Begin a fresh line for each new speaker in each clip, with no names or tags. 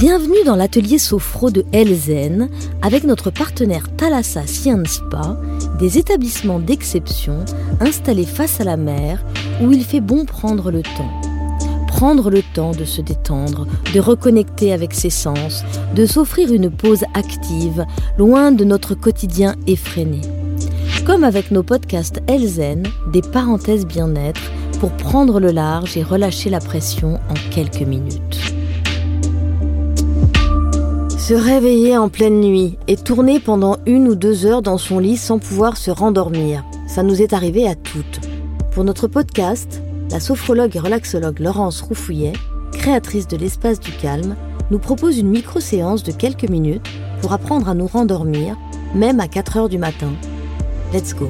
Bienvenue dans l'atelier Sophro de Elzen avec notre partenaire Thalassa Science Spa, des établissements d'exception installés face à la mer où il fait bon prendre le temps. Prendre le temps de se détendre, de reconnecter avec ses sens, de s'offrir une pause active, loin de notre quotidien effréné. Comme avec nos podcasts Elzen, des parenthèses bien-être pour prendre le large et relâcher la pression en quelques minutes. Se réveiller en pleine nuit et tourner pendant une ou deux heures dans son lit sans pouvoir se rendormir, ça nous est arrivé à toutes. Pour notre podcast, la sophrologue et relaxologue Laurence Roufouillet, créatrice de l'espace du calme, nous propose une micro-séance de quelques minutes pour apprendre à nous rendormir, même à 4 heures du matin. Let's go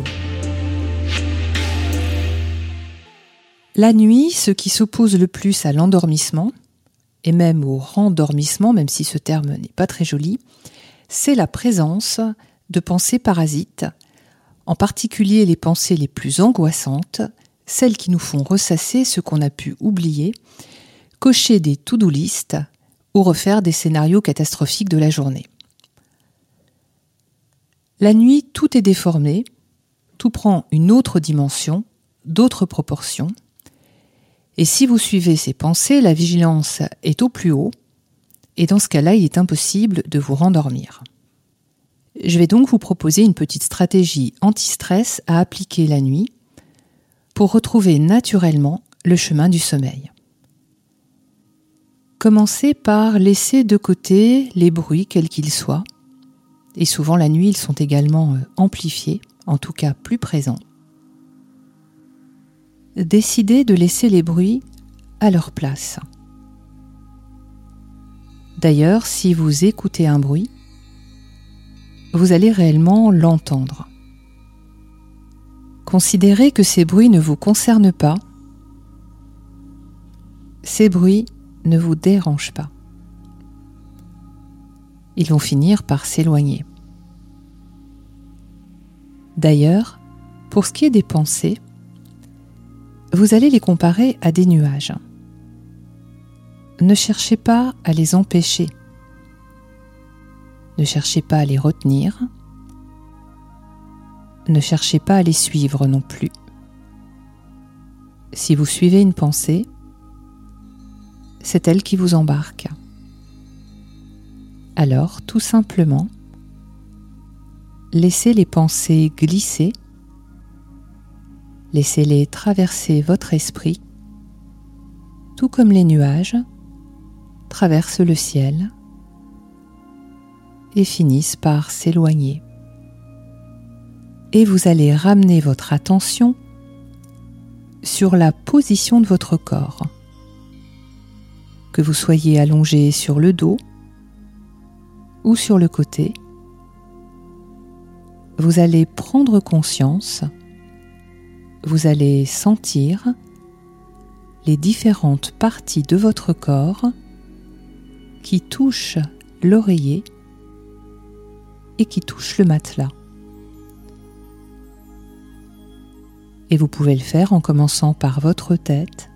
La nuit, ce qui s'oppose le plus à l'endormissement, et même au rendormissement, même si ce terme n'est pas très joli, c'est la présence de pensées parasites, en particulier les pensées les plus angoissantes, celles qui nous font ressasser ce qu'on a pu oublier, cocher des to-do list ou refaire des scénarios catastrophiques de la journée. La nuit, tout est déformé, tout prend une autre dimension, d'autres proportions, et si vous suivez ces pensées, la vigilance est au plus haut, et dans ce cas-là, il est impossible de vous rendormir. Je vais donc vous proposer une petite stratégie anti-stress à appliquer la nuit pour retrouver naturellement le chemin du sommeil. Commencez par laisser de côté les bruits quels qu'ils soient, et souvent la nuit ils sont également euh, amplifiés, en tout cas plus présents décidez de laisser les bruits à leur place. D'ailleurs, si vous écoutez un bruit, vous allez réellement l'entendre. Considérez que ces bruits ne vous concernent pas. Ces bruits ne vous dérangent pas. Ils vont finir par s'éloigner. D'ailleurs, pour ce qui est des pensées, vous allez les comparer à des nuages. Ne cherchez pas à les empêcher. Ne cherchez pas à les retenir. Ne cherchez pas à les suivre non plus. Si vous suivez une pensée, c'est elle qui vous embarque. Alors, tout simplement, laissez les pensées glisser Laissez-les traverser votre esprit, tout comme les nuages traversent le ciel et finissent par s'éloigner. et vous allez ramener votre attention sur la position de votre corps. Que vous soyez allongé sur le dos ou sur le côté, vous allez prendre conscience, vous allez sentir les différentes parties de votre corps qui touchent l'oreiller et qui touchent le matelas. Et vous pouvez le faire en commençant par votre tête.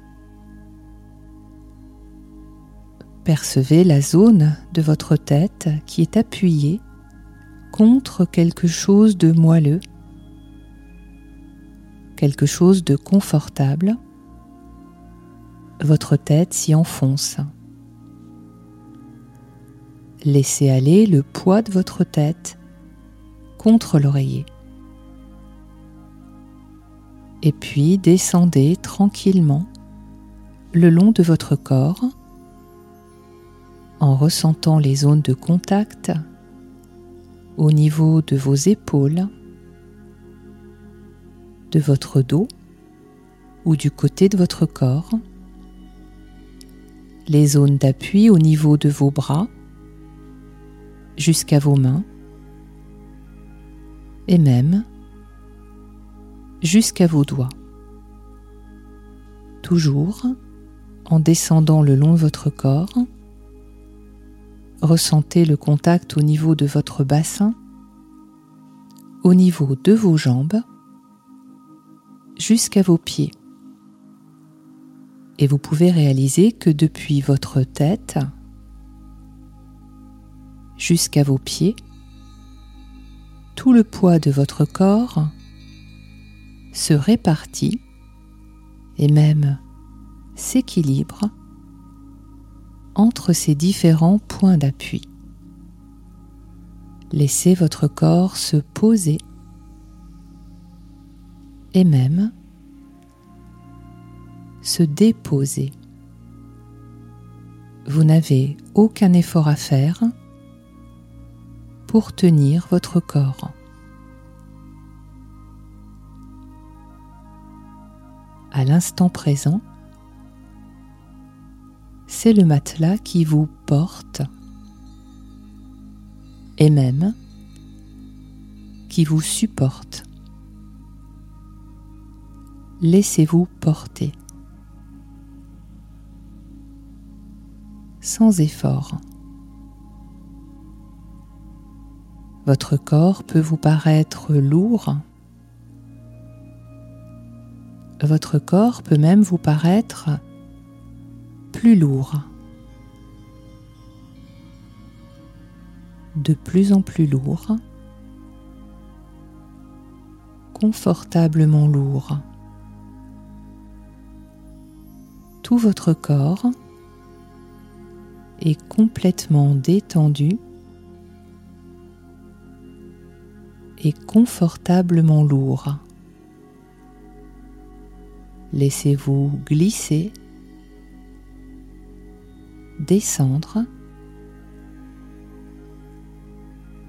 Percevez la zone de votre tête qui est appuyée contre quelque chose de moelleux, quelque chose de confortable. Votre tête s'y enfonce. Laissez aller le poids de votre tête contre l'oreiller et puis descendez tranquillement le long de votre corps en ressentant les zones de contact au niveau de vos épaules, de votre dos ou du côté de votre corps, les zones d'appui au niveau de vos bras jusqu'à vos mains et même jusqu'à vos doigts. Toujours en descendant le long de votre corps, ressentez le contact au niveau de votre bassin, au niveau de vos jambes, jusqu'à vos pieds. Et vous pouvez réaliser que depuis votre tête jusqu'à vos pieds, tout le poids de votre corps se répartit et même s'équilibre entre ces différents points d'appui. Laissez votre corps se poser et même se déposer. Vous n'avez aucun effort à faire pour tenir votre corps. à l'instant présent, c'est le matelas qui vous porte et même qui vous supporte. Laissez-vous porter sans effort. Votre corps peut vous paraître lourd votre corps peut même vous paraître plus lourd, de plus en plus lourd, confortablement lourd. Tout votre corps est complètement détendu et confortablement lourd. Laissez-vous glisser, descendre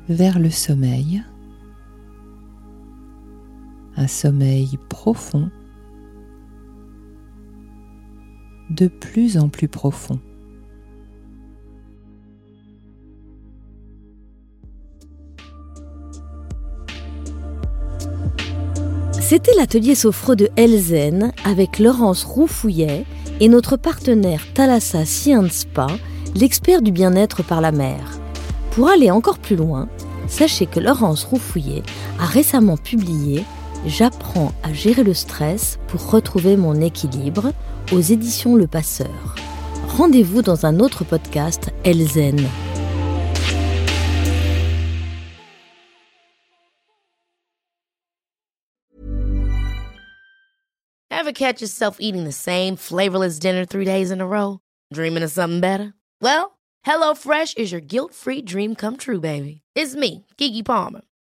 vers le sommeil, un sommeil profond, de plus en plus profond.
C'était l'atelier sophro de Elzen avec Laurence Roufouillet et notre partenaire Thalassa Science Spa, l'expert du bien-être par la mer. Pour aller encore plus loin, sachez que Laurence Roufouillet a récemment publié J'apprends à gérer le stress pour retrouver mon équilibre aux éditions Le Passeur. Rendez-vous dans un autre podcast Elzen.
Ever catch yourself eating the same flavorless dinner three days in a row? Dreaming of something better? Well, HelloFresh is your guilt-free dream come true, baby. It's me, Kiki Palmer.